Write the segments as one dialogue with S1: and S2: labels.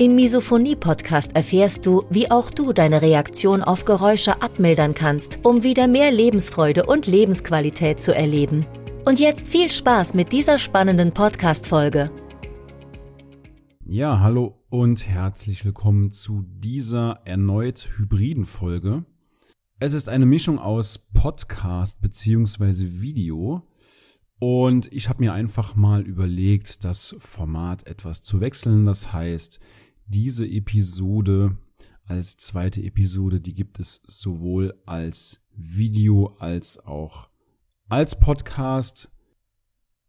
S1: Im Misophonie-Podcast erfährst du, wie auch du deine Reaktion auf Geräusche abmildern kannst, um wieder mehr Lebensfreude und Lebensqualität zu erleben. Und jetzt viel Spaß mit dieser spannenden Podcast-Folge.
S2: Ja, hallo und herzlich willkommen zu dieser erneut hybriden Folge. Es ist eine Mischung aus Podcast beziehungsweise Video. Und ich habe mir einfach mal überlegt, das Format etwas zu wechseln. Das heißt, diese Episode als zweite Episode, die gibt es sowohl als Video als auch als Podcast.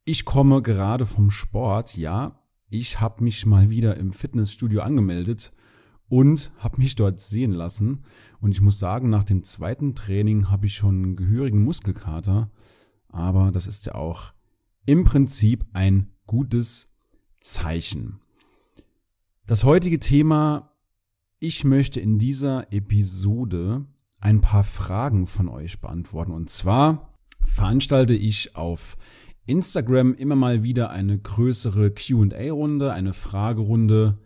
S2: Ich komme gerade vom Sport, ja. Ich habe mich mal wieder im Fitnessstudio angemeldet und habe mich dort sehen lassen. Und ich muss sagen, nach dem zweiten Training habe ich schon einen gehörigen Muskelkater. Aber das ist ja auch im Prinzip ein gutes Zeichen. Das heutige Thema, ich möchte in dieser Episode ein paar Fragen von euch beantworten. Und zwar veranstalte ich auf Instagram immer mal wieder eine größere QA-Runde, eine Fragerunde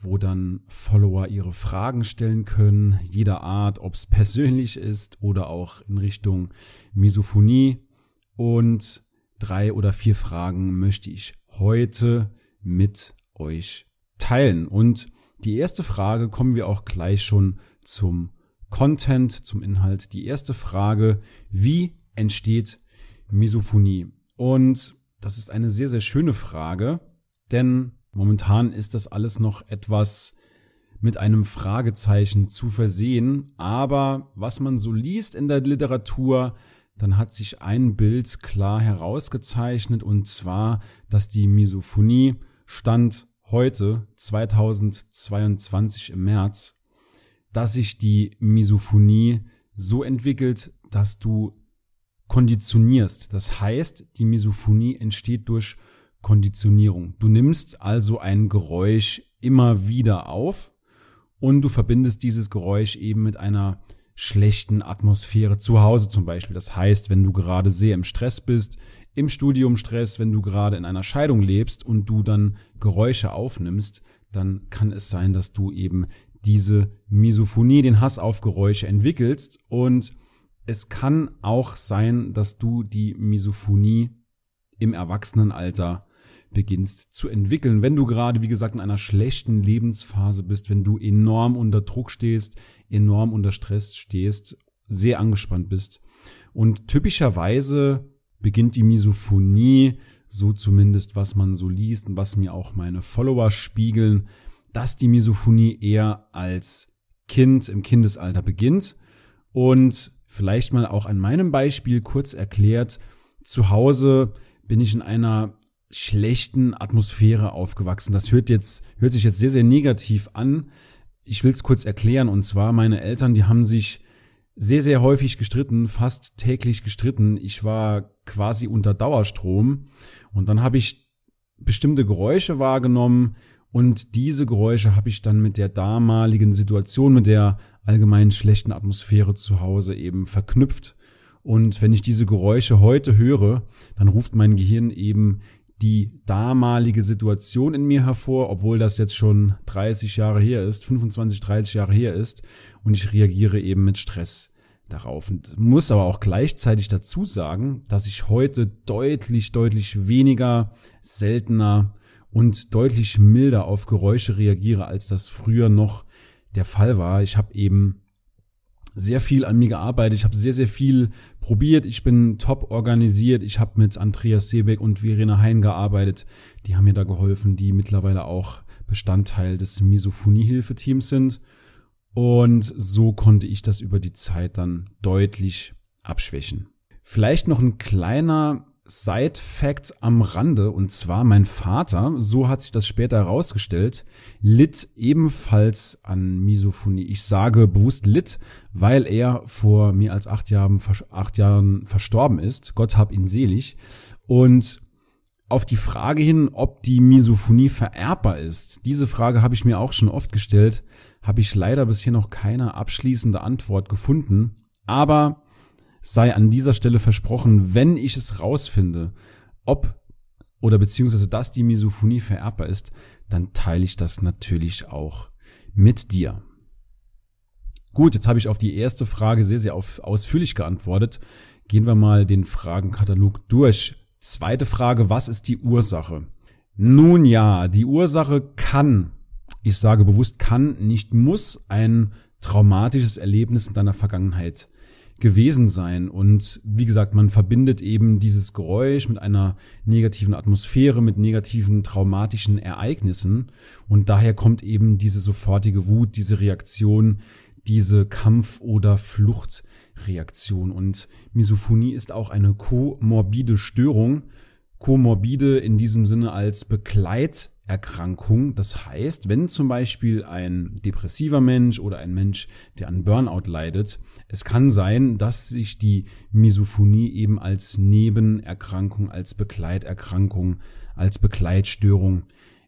S2: wo dann Follower ihre Fragen stellen können, jeder Art, ob es persönlich ist oder auch in Richtung Misophonie. Und drei oder vier Fragen möchte ich heute mit euch teilen. Und die erste Frage kommen wir auch gleich schon zum Content, zum Inhalt. Die erste Frage, wie entsteht Misophonie? Und das ist eine sehr, sehr schöne Frage, denn Momentan ist das alles noch etwas mit einem Fragezeichen zu versehen, aber was man so liest in der Literatur, dann hat sich ein Bild klar herausgezeichnet und zwar, dass die Misophonie stand heute 2022 im März, dass sich die Misophonie so entwickelt, dass du konditionierst. Das heißt, die Misophonie entsteht durch Konditionierung. Du nimmst also ein Geräusch immer wieder auf und du verbindest dieses Geräusch eben mit einer schlechten Atmosphäre zu Hause zum Beispiel. Das heißt, wenn du gerade sehr im Stress bist, im Studium Stress, wenn du gerade in einer Scheidung lebst und du dann Geräusche aufnimmst, dann kann es sein, dass du eben diese Misophonie, den Hass auf Geräusche entwickelst und es kann auch sein, dass du die Misophonie im Erwachsenenalter beginnst zu entwickeln. Wenn du gerade, wie gesagt, in einer schlechten Lebensphase bist, wenn du enorm unter Druck stehst, enorm unter Stress stehst, sehr angespannt bist. Und typischerweise beginnt die Misophonie, so zumindest was man so liest und was mir auch meine Follower spiegeln, dass die Misophonie eher als Kind im Kindesalter beginnt. Und vielleicht mal auch an meinem Beispiel kurz erklärt, zu Hause bin ich in einer schlechten Atmosphäre aufgewachsen. Das hört jetzt, hört sich jetzt sehr, sehr negativ an. Ich will es kurz erklären. Und zwar meine Eltern, die haben sich sehr, sehr häufig gestritten, fast täglich gestritten. Ich war quasi unter Dauerstrom. Und dann habe ich bestimmte Geräusche wahrgenommen. Und diese Geräusche habe ich dann mit der damaligen Situation, mit der allgemein schlechten Atmosphäre zu Hause eben verknüpft. Und wenn ich diese Geräusche heute höre, dann ruft mein Gehirn eben die damalige Situation in mir hervor, obwohl das jetzt schon 30 Jahre her ist, 25, 30 Jahre her ist und ich reagiere eben mit Stress darauf und muss aber auch gleichzeitig dazu sagen, dass ich heute deutlich, deutlich weniger, seltener und deutlich milder auf Geräusche reagiere, als das früher noch der Fall war. Ich habe eben sehr viel an mir gearbeitet. Ich habe sehr, sehr viel probiert. Ich bin top organisiert. Ich habe mit Andreas Seebeck und Verena Hein gearbeitet. Die haben mir da geholfen, die mittlerweile auch Bestandteil des Misophonie-Hilfeteams sind. Und so konnte ich das über die Zeit dann deutlich abschwächen. Vielleicht noch ein kleiner Side-Fact am Rande, und zwar mein Vater, so hat sich das später herausgestellt, litt ebenfalls an Misophonie. Ich sage bewusst litt, weil er vor mehr als acht Jahren, acht Jahren verstorben ist. Gott hab ihn selig. Und auf die Frage hin, ob die Misophonie vererbbar ist, diese Frage habe ich mir auch schon oft gestellt, habe ich leider bisher noch keine abschließende Antwort gefunden. Aber sei an dieser Stelle versprochen, wenn ich es rausfinde, ob oder beziehungsweise dass die Misophonie vererbbar ist, dann teile ich das natürlich auch mit dir. Gut, jetzt habe ich auf die erste Frage sehr, sehr auf, ausführlich geantwortet. Gehen wir mal den Fragenkatalog durch. Zweite Frage, was ist die Ursache? Nun ja, die Ursache kann, ich sage bewusst kann, nicht muss ein traumatisches Erlebnis in deiner Vergangenheit gewesen sein. Und wie gesagt, man verbindet eben dieses Geräusch mit einer negativen Atmosphäre, mit negativen traumatischen Ereignissen. Und daher kommt eben diese sofortige Wut, diese Reaktion, diese Kampf- oder Fluchtreaktion. Und Misophonie ist auch eine komorbide Störung. Komorbide in diesem Sinne als Begleit Erkrankung. Das heißt, wenn zum Beispiel ein depressiver Mensch oder ein Mensch, der an Burnout leidet, es kann sein, dass sich die Misophonie eben als Nebenerkrankung, als Begleiterkrankung, als Begleitstörung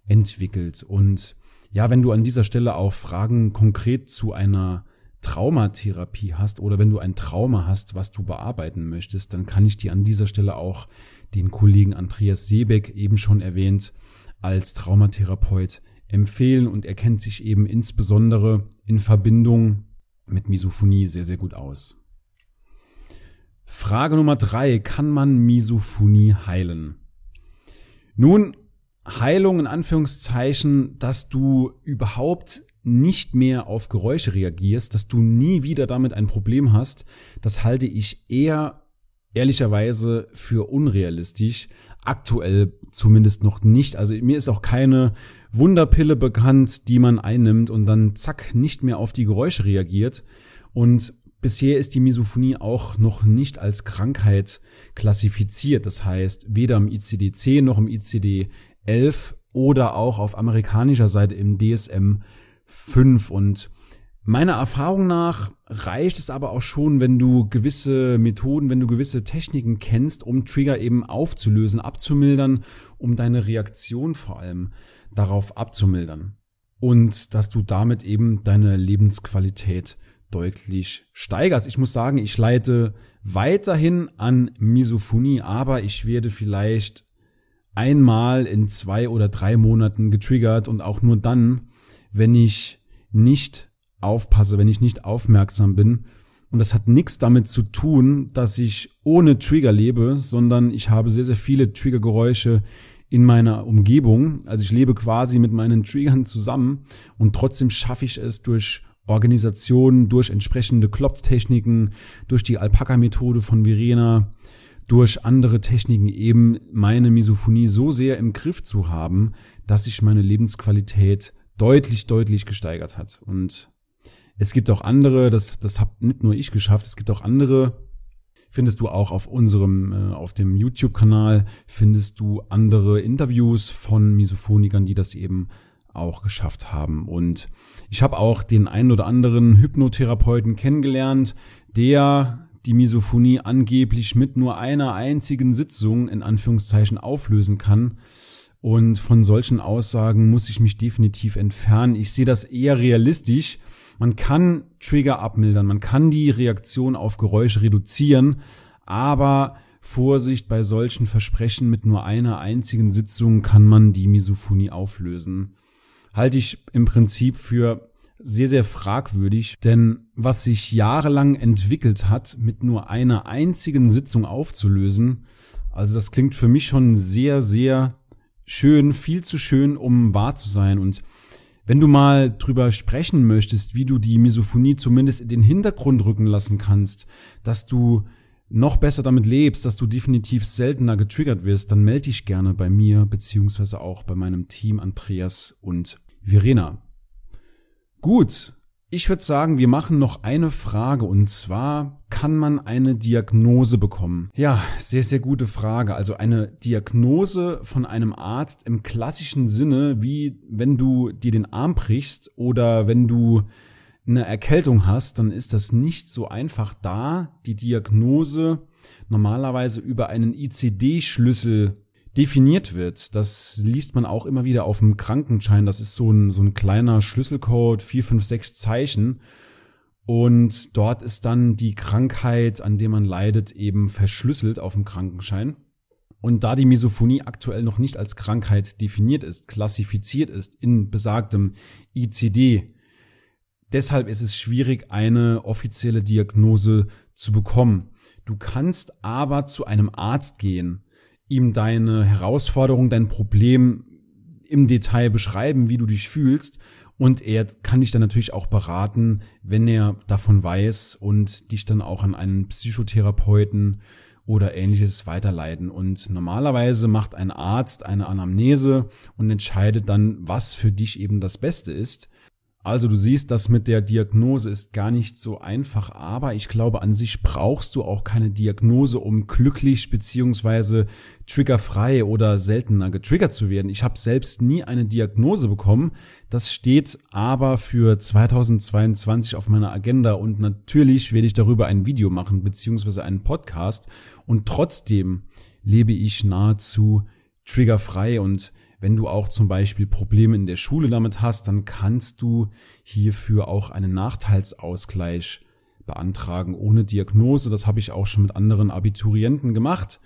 S2: entwickelt. Und ja, wenn du an dieser Stelle auch Fragen konkret zu einer Traumatherapie hast oder wenn du ein Trauma hast, was du bearbeiten möchtest, dann kann ich dir an dieser Stelle auch den Kollegen Andreas Seebeck eben schon erwähnt als Traumatherapeut empfehlen und er kennt sich eben insbesondere in Verbindung mit Misophonie sehr, sehr gut aus. Frage Nummer drei. Kann man Misophonie heilen? Nun, Heilung in Anführungszeichen, dass du überhaupt nicht mehr auf Geräusche reagierst, dass du nie wieder damit ein Problem hast, das halte ich eher ehrlicherweise für unrealistisch, aktuell zumindest noch nicht. Also mir ist auch keine Wunderpille bekannt, die man einnimmt und dann zack nicht mehr auf die Geräusche reagiert. Und bisher ist die Misophonie auch noch nicht als Krankheit klassifiziert. Das heißt, weder im ICD-10 noch im ICD-11 oder auch auf amerikanischer Seite im DSM 5 und Meiner Erfahrung nach reicht es aber auch schon, wenn du gewisse Methoden, wenn du gewisse Techniken kennst, um Trigger eben aufzulösen, abzumildern, um deine Reaktion vor allem darauf abzumildern. Und dass du damit eben deine Lebensqualität deutlich steigerst. Ich muss sagen, ich leite weiterhin an Misophonie, aber ich werde vielleicht einmal in zwei oder drei Monaten getriggert und auch nur dann, wenn ich nicht aufpasse, wenn ich nicht aufmerksam bin. Und das hat nichts damit zu tun, dass ich ohne Trigger lebe, sondern ich habe sehr, sehr viele Triggergeräusche in meiner Umgebung. Also ich lebe quasi mit meinen Triggern zusammen und trotzdem schaffe ich es durch Organisation, durch entsprechende Klopftechniken, durch die Alpaka-Methode von Verena, durch andere Techniken eben meine Misophonie so sehr im Griff zu haben, dass sich meine Lebensqualität deutlich, deutlich gesteigert hat. Und es gibt auch andere, das, das habe nicht nur ich geschafft, es gibt auch andere, findest du auch auf unserem, äh, auf dem YouTube-Kanal, findest du andere Interviews von Misophonikern, die das eben auch geschafft haben. Und ich habe auch den einen oder anderen Hypnotherapeuten kennengelernt, der die Misophonie angeblich mit nur einer einzigen Sitzung in Anführungszeichen auflösen kann. Und von solchen Aussagen muss ich mich definitiv entfernen. Ich sehe das eher realistisch, man kann Trigger abmildern, man kann die Reaktion auf Geräusche reduzieren, aber Vorsicht bei solchen Versprechen mit nur einer einzigen Sitzung kann man die Misophonie auflösen. Halte ich im Prinzip für sehr, sehr fragwürdig, denn was sich jahrelang entwickelt hat, mit nur einer einzigen Sitzung aufzulösen, also das klingt für mich schon sehr, sehr schön, viel zu schön, um wahr zu sein. Und wenn du mal drüber sprechen möchtest, wie du die Misophonie zumindest in den Hintergrund rücken lassen kannst, dass du noch besser damit lebst, dass du definitiv seltener getriggert wirst, dann melde dich gerne bei mir beziehungsweise auch bei meinem Team Andreas und Verena. Gut, Ich würde sagen, wir machen noch eine Frage und zwar, kann man eine Diagnose bekommen? Ja, sehr, sehr gute Frage. Also eine Diagnose von einem Arzt im klassischen Sinne, wie wenn du dir den Arm brichst oder wenn du eine Erkältung hast, dann ist das nicht so einfach da, die Diagnose normalerweise über einen ICD-Schlüssel definiert wird. Das liest man auch immer wieder auf dem Krankenschein. Das ist so ein, so ein kleiner Schlüsselcode, vier, fünf, sechs Zeichen. Und dort ist dann die Krankheit, an der man leidet, eben verschlüsselt auf dem Krankenschein. Und da die Misophonie aktuell noch nicht als Krankheit definiert ist, klassifiziert ist in besagtem ICD, deshalb ist es schwierig, eine offizielle Diagnose zu bekommen. Du kannst aber zu einem Arzt gehen ihm deine Herausforderung, dein Problem im Detail beschreiben, wie du dich fühlst. Und er kann dich dann natürlich auch beraten, wenn er davon weiß und dich dann auch an einen Psychotherapeuten oder ähnliches weiterleiten. Und normalerweise macht ein Arzt eine Anamnese und entscheidet dann, was für dich eben das Beste ist. Also du siehst, das mit der Diagnose ist gar nicht so einfach, aber ich glaube, an sich brauchst du auch keine Diagnose, um glücklich beziehungsweise triggerfrei oder seltener getriggert zu werden. Ich habe selbst nie eine Diagnose bekommen. Das steht aber für 2022 auf meiner Agenda und natürlich werde ich darüber ein Video machen beziehungsweise einen Podcast und trotzdem lebe ich nahezu triggerfrei und wenn du auch zum Beispiel Probleme in der Schule damit hast, dann kannst du hierfür auch einen Nachteilsausgleich beantragen ohne Diagnose. Das habe ich auch schon mit anderen Abiturienten gemacht.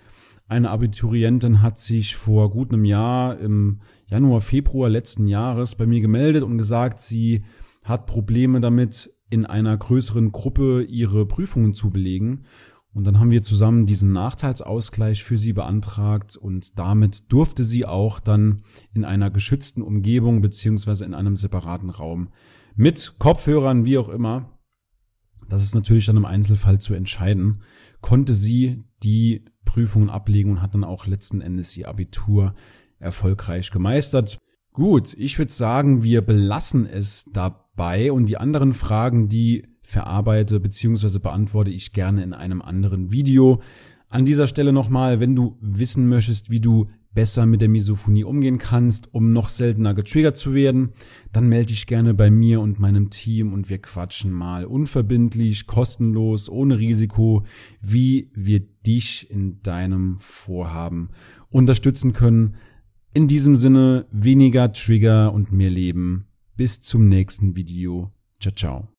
S2: Eine Abiturientin hat sich vor gut einem Jahr im Januar, Februar letzten Jahres bei mir gemeldet und gesagt, sie hat Probleme damit, in einer größeren Gruppe ihre Prüfungen zu belegen und dann haben wir zusammen diesen Nachteilsausgleich für sie beantragt und damit durfte sie auch dann in einer geschützten Umgebung beziehungsweise in einem separaten Raum mit Kopfhörern, wie auch immer, das ist natürlich dann im Einzelfall zu entscheiden, konnte sie die Prüfungen ablegen und hat dann auch letzten Endes ihr Abitur erfolgreich gemeistert. Gut, ich würde sagen, wir belassen es dabei und die anderen Fragen, die verarbeite bzw. beantworte ich gerne in einem anderen Video. An dieser Stelle nochmal, wenn du wissen möchtest, wie du besser mit der Misophonie umgehen kannst, um noch seltener getriggert zu werden, dann melde dich gerne bei mir und meinem Team und wir quatschen mal unverbindlich, kostenlos, ohne Risiko, wie wir dich in deinem Vorhaben unterstützen können. In diesem Sinne weniger Trigger und mehr Leben. Bis zum nächsten Video. Ciao, ciao.